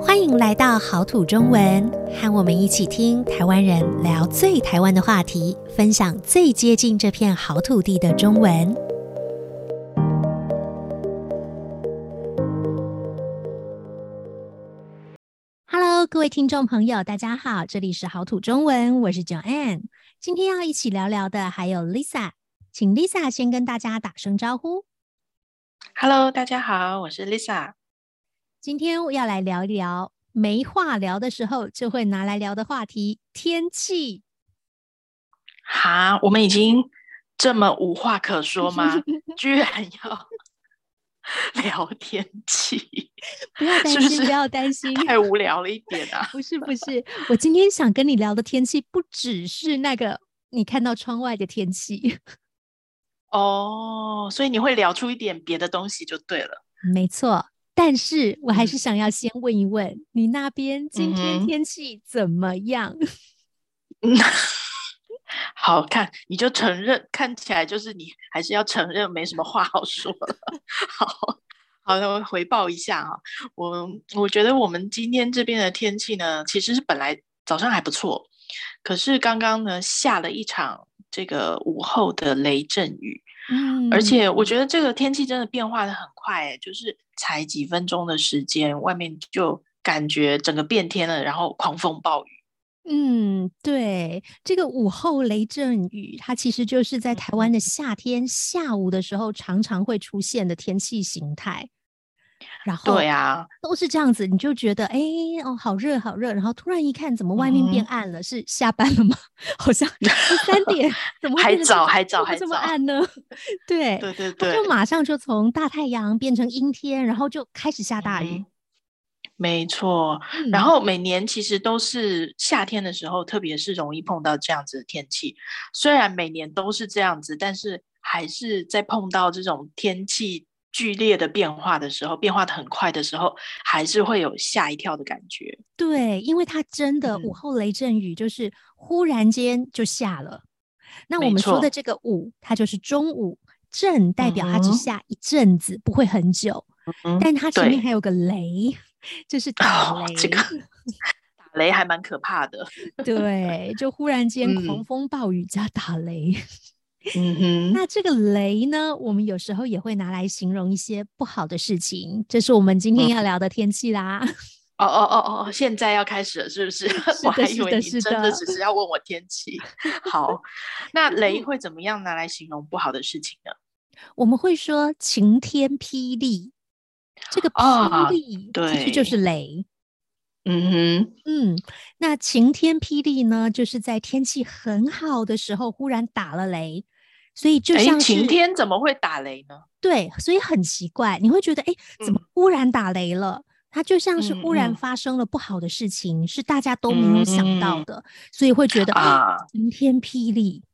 欢迎来到好土中文，和我们一起听台湾人聊最台湾的话题，分享最接近这片好土地的中文。Hello，各位听众朋友，大家好，这里是好土中文，我是 Joanne。今天要一起聊聊的还有 Lisa，请 Lisa 先跟大家打声招呼。Hello，大家好，我是 Lisa。今天我要来聊一聊没话聊的时候就会拿来聊的话题——天气。哈，我们已经这么无话可说吗？居然要 聊天气？不要担心，是是不要担心，太无聊了一点啊！不是不是，我今天想跟你聊的天气不只是那个你看到窗外的天气。哦，所以你会聊出一点别的东西就对了。没错。但是我还是想要先问一问，嗯、你那边今天天气怎么样？嗯，好看，你就承认，看起来就是你还是要承认没什么话好说了。好好的，我回报一下啊，我我觉得我们今天这边的天气呢，其实是本来早上还不错，可是刚刚呢下了一场这个午后的雷阵雨。嗯，而且我觉得这个天气真的变化的很快，欸，就是才几分钟的时间，外面就感觉整个变天了，然后狂风暴雨。嗯，对，这个午后雷阵雨，它其实就是在台湾的夏天下午的时候常常会出现的天气形态。然后对啊，都是这样子，你就觉得哎哦，好热好热，然后突然一看，怎么外面变暗了？嗯、是下班了吗？好像三点，怎么会还早还早还这么暗呢？对 对对对，就马上就从大太阳变成阴天，然后就开始下大雨。嗯、没错，然后每年其实都是夏天的时候，特别是容易碰到这样子的天气。虽然每年都是这样子，但是还是在碰到这种天气。剧烈的变化的时候，变化的很快的时候，还是会有吓一跳的感觉。对，因为它真的午后雷阵雨，就是忽然间就下了。嗯、那我们说的这个午，它就是中午；阵代表它只下一阵子，嗯、不会很久。嗯、但它前面还有个雷，就是打雷。哦、这个 打雷还蛮可怕的。对，就忽然间狂风暴雨加打雷。嗯嗯哼，那这个雷呢，我们有时候也会拿来形容一些不好的事情。这是我们今天要聊的天气啦。哦哦哦哦，现在要开始了，是不是？是我还以为你真的只是要问我天气。好，那雷会怎么样拿来形容不好的事情呢？我们会说晴天霹雳。这个霹雳，对，其实就是雷。嗯哼，嗯，那晴天霹雳呢，就是在天气很好的时候忽然打了雷，所以就像晴天怎么会打雷呢？对，所以很奇怪，你会觉得哎，怎么忽然打雷了？嗯、它就像是忽然发生了不好的事情，嗯、是大家都没有想到的，嗯、所以会觉得啊，晴天霹雳，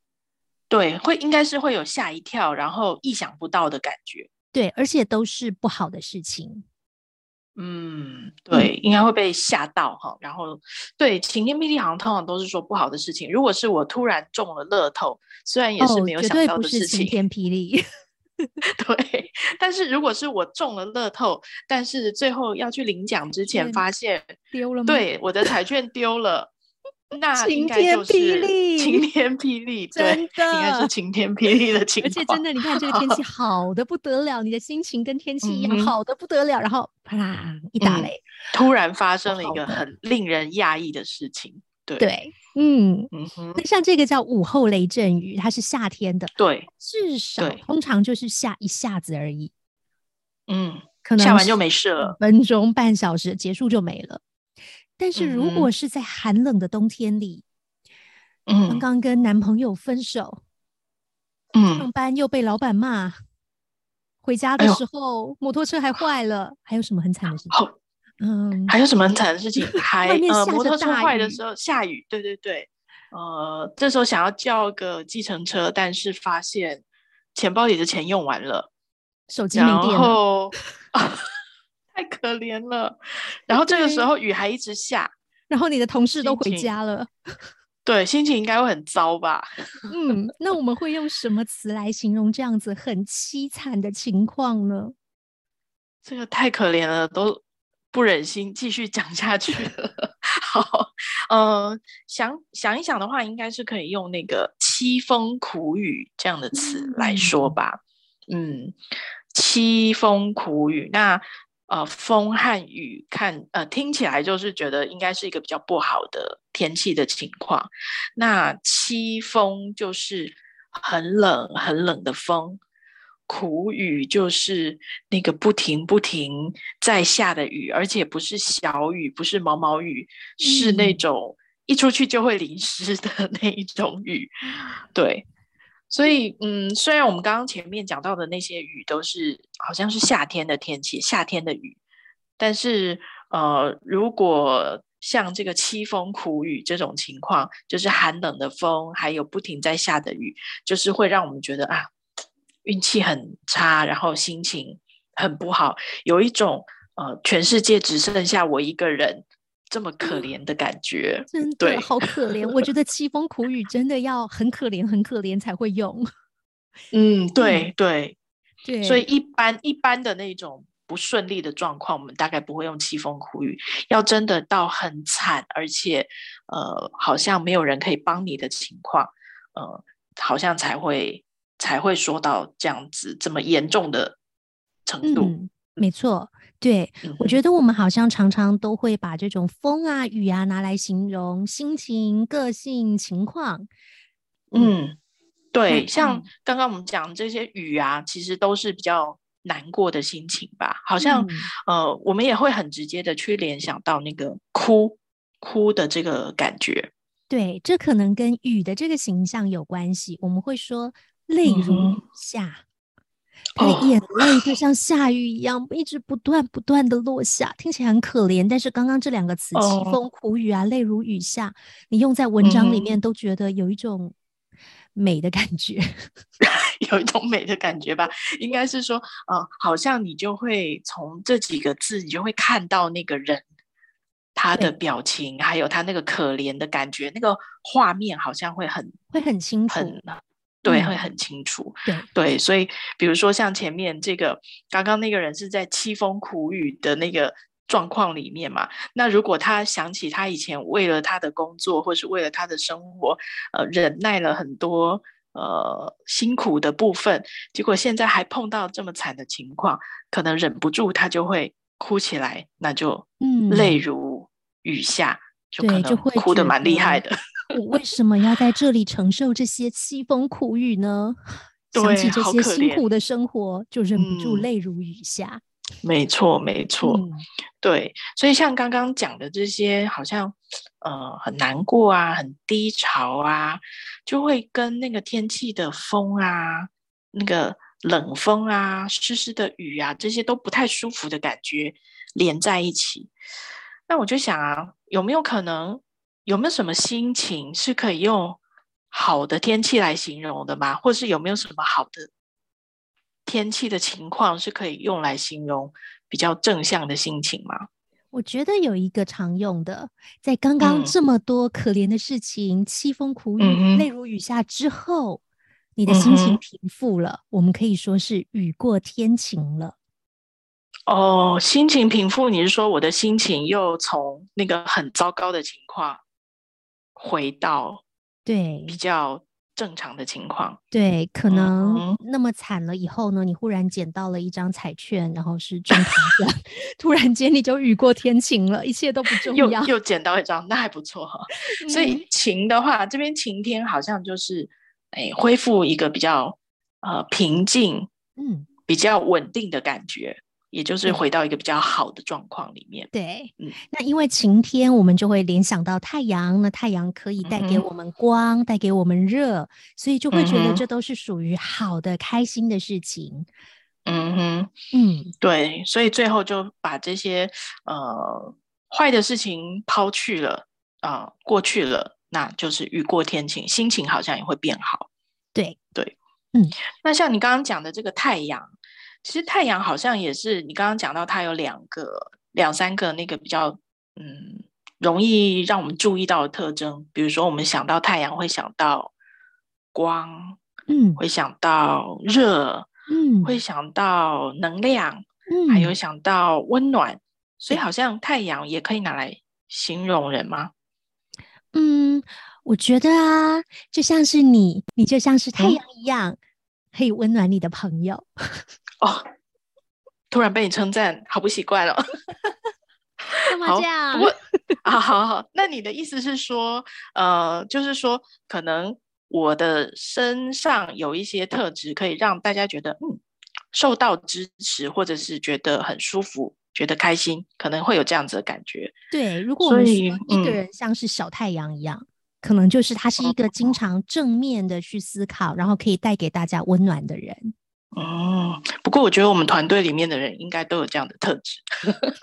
对，会应该是会有吓一跳，然后意想不到的感觉，对，而且都是不好的事情。嗯，对，应该会被吓到哈。然后，对，晴天霹雳好像通常都是说不好的事情。如果是我突然中了乐透，虽然也是没有想到的事情，晴天霹雳。对，但是如果是我中了乐透，但是最后要去领奖之前发现丢了吗？对，我的彩券丢了。那应该就是晴天霹雳，晴天霹雳，对，应该是晴天霹雳的情况。而且真的，你看这个天气好的不得了，你的心情跟天气一样好的不得了，然后啪啦一打雷，突然发生了一个很令人讶异的事情。对对，嗯嗯哼，那像这个叫午后雷阵雨，它是夏天的，对，至少通常就是下一下子而已。嗯，可能下完就没事了，分钟半小时结束就没了。但是如果是在寒冷的冬天里，嗯，刚刚跟男朋友分手，嗯，上班又被老板骂，回家的时候、哎、摩托车还坏了，还有什么很惨的事情？嗯，还有什么很惨的事情？还呃，摩托车坏的时候下雨，对对对，呃，这时候想要叫个计程车，但是发现钱包里的钱用完了，手机没电了。然后 太可怜了，然后这个时候雨还一直下，然后你的同事都回家了，对，心情应该会很糟吧？嗯，那我们会用什么词来形容这样子很凄惨的情况呢？这个太可怜了，都不忍心继续讲下去了。好，呃，想想一想的话，应该是可以用那个“凄风苦雨”这样的词来说吧。嗯，凄风苦雨，那呃，风和雨看呃听起来就是觉得应该是一个比较不好的天气的情况。那凄风就是很冷很冷的风。苦雨就是那个不停不停在下的雨，而且不是小雨，不是毛毛雨，嗯、是那种一出去就会淋湿的 那一种雨。对，所以嗯，虽然我们刚刚前面讲到的那些雨都是好像是夏天的天气，夏天的雨，但是呃，如果像这个凄风苦雨这种情况，就是寒冷的风，还有不停在下的雨，就是会让我们觉得啊。运气很差，然后心情很不好，有一种呃，全世界只剩下我一个人这么可怜的感觉，真的对好可怜。我觉得凄风苦雨真的要很可怜、很可怜才会用。嗯，对对对，所以一般一般的那种不顺利的状况，我们大概不会用凄风苦雨。要真的到很惨，而且呃，好像没有人可以帮你的情况，呃，好像才会。才会说到这样子这么严重的程度。嗯，没错，对，嗯，我觉得我们好像常常都会把这种风啊、雨啊拿来形容心情、个性、情况。嗯，对，像刚刚我们讲这些雨啊，其实都是比较难过的心情吧？好像，嗯，呃，我们也会很直接的去联想到那个哭哭的这个感觉。对，这可能跟雨的这个形象有关系。我们会说。泪如雨下，他的眼泪就像下雨一样，一直不断不断的落下，听起来很可怜。但是刚刚这两个词“凄风苦雨”啊，“泪如雨下”，你用在文章里面都觉得有一种美的感觉，有一种美的感觉吧？应该是说，呃，好像你就会从这几个字，你就会看到那个人他的表情，还有他那个可怜的感觉，那个画面好像会很会很清楚。对，会很清楚。对对，所以比如说像前面这个，刚刚那个人是在凄风苦雨的那个状况里面嘛。那如果他想起他以前为了他的工作，或是为了他的生活，呃，忍耐了很多呃辛苦的部分，结果现在还碰到这么惨的情况，可能忍不住他就会哭起来，那就嗯，泪如雨下，就可能哭得蛮厉害的。我为什么要在这里承受这些凄风苦雨呢？想起这些辛苦的生活，就忍不住泪如雨下。嗯、没错，没错、嗯，对。所以像刚刚讲的这些，好像呃很难过啊，很低潮啊，就会跟那个天气的风啊，那个冷风啊，湿湿的雨啊，这些都不太舒服的感觉连在一起。那我就想啊，有没有可能？有没有什么心情是可以用好的天气来形容的吗？或是有没有什么好的天气的情况是可以用来形容比较正向的心情吗？我觉得有一个常用的，在刚刚这么多可怜的事情、嗯、凄风苦雨、泪如雨下之后，你的心情平复了、嗯，我们可以说是雨过天晴了。哦，心情平复，你是说我的心情又从那个很糟糕的情况？回到对比较正常的情况，对，可能那么惨了以后呢，你忽然捡到了一张彩券，然后是中奖，突然间你就雨过天晴了，一切都不重要。又又捡到一张，那还不错哈。所以晴的话，这边晴天好像就是哎，恢复一个比较呃平静，嗯，比较稳定的感觉。也就是回到一个比较好的状况里面。对，嗯，那因为晴天，我们就会联想到太阳，那太阳可以带给我们光，嗯、带给我们热，所以就会觉得这都是属于好的、嗯、开心的事情。嗯哼，嗯，对，所以最后就把这些呃坏的事情抛去了啊、呃，过去了，那就是雨过天晴，心情好像也会变好。对，对，嗯，那像你刚刚讲的这个太阳。其实太阳好像也是你刚刚讲到，它有两个、两三个那个比较嗯容易让我们注意到的特征。比如说，我们想到太阳会想到光，嗯，会想到热，嗯，会想到能量，嗯，还有想到温暖。所以好像太阳也可以拿来形容人吗？嗯，我觉得啊，就像是你，你就像是太阳一样，嗯、可以温暖你的朋友。哦，突然被你称赞，好不习惯哦。干嘛这样？我啊，好好，那你的意思是说，呃，就是说，可能我的身上有一些特质，可以让大家觉得，嗯，受到支持，或者是觉得很舒服。觉得开心，可能会有这样子的感觉。对，如果我们说一个人像是小太阳一样，嗯、可能就是他是一个经常正面的去思考，哦、然后可以带给大家温暖的人。哦，不过我觉得我们团队里面的人应该都有这样的特质。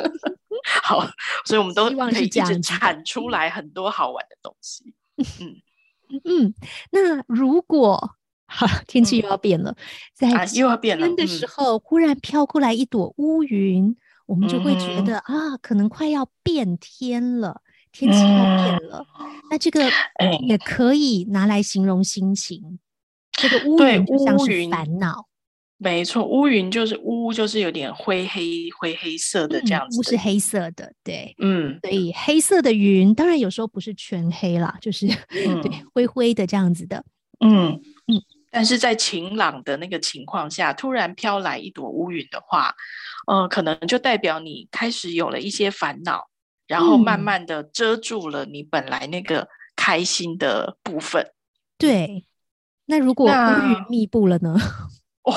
好，所以我们都可以一直产出来很多好玩的东西。嗯嗯，那如果哈天气又要变了，嗯、在、啊、又要变了的时候，嗯、忽然飘过来一朵乌云。我们就会觉得、嗯、啊，可能快要变天了，天气要变了。嗯、那这个也可以拿来形容心情。哎、这个乌云就像是烦恼，没错，乌云就是乌，就是有点灰黑灰黑色的这样子。乌、嗯、是黑色的，对，嗯，所以黑色的云，当然有时候不是全黑啦，就是、嗯、对灰灰的这样子的，嗯嗯。但是在晴朗的那个情况下，突然飘来一朵乌云的话，呃，可能就代表你开始有了一些烦恼，然后慢慢的遮住了你本来那个开心的部分。嗯、对，那如果乌云密布了呢？哇，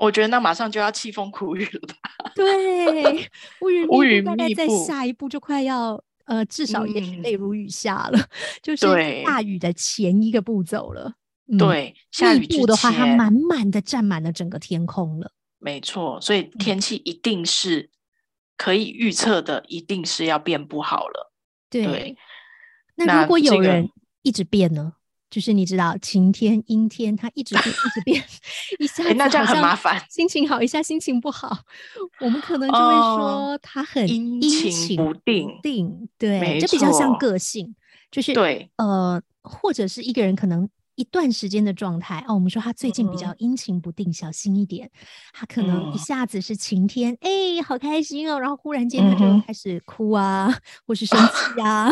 我觉得那马上就要凄风苦雨了吧？对，乌云 乌云大概在下一步就快要。呃，至少也是泪如雨下了，嗯、就是大雨的前一个步骤了。对，嗯、下雨的话，它满满的占满了整个天空了。没错，所以天气一定是可以预测的，一定是要变不好了。对，对那如果有人一直变呢？就是你知道晴天阴天，它一直变一直变，一下子那这样很麻烦，心情好一下心情不好，我们可能就会说他很阴晴不定，定对，这比较像个性，就是对。呃，或者是一个人可能一段时间的状态哦，我们说他最近比较阴晴不定，小心一点，他可能一下子是晴天，哎，好开心哦，然后忽然间他就开始哭啊，或是生气啊，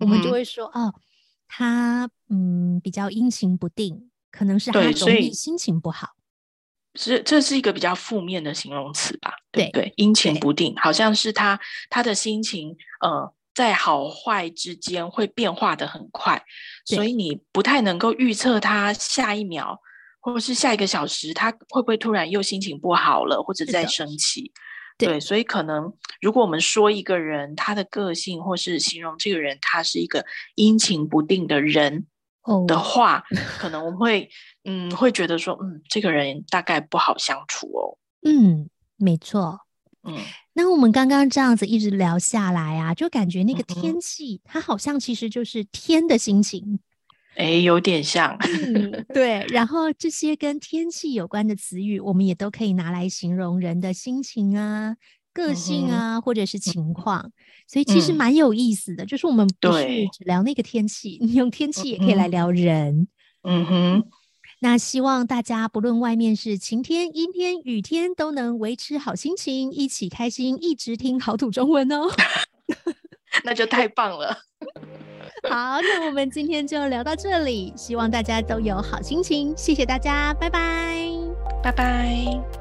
我们就会说哦。他嗯比较阴晴不定，可能是他容易心情不好。是这是一个比较负面的形容词吧？对对，阴晴不定，好像是他他的心情呃在好坏之间会变化的很快，所以你不太能够预测他下一秒或者是下一个小时他会不会突然又心情不好了，或者在生气。对，所以可能如果我们说一个人他的个性，或是形容这个人他是一个阴晴不定的人的话，哦、可能我们会嗯会觉得说，嗯，这个人大概不好相处哦。嗯，没错。嗯，那我们刚刚这样子一直聊下来啊，就感觉那个天气，嗯、它好像其实就是天的心情。哎，有点像，嗯，对。然后这些跟天气有关的词语，我们也都可以拿来形容人的心情啊、个性啊，嗯、或者是情况。所以其实蛮有意思的，嗯、就是我们不是只聊那个天气，你用天气也可以来聊人。嗯哼。那希望大家不论外面是晴天、阴天、雨天，都能维持好心情，一起开心，一直听好土中文哦。那就太棒了。好，那我们今天就聊到这里，希望大家都有好心情。谢谢大家，拜拜，拜拜。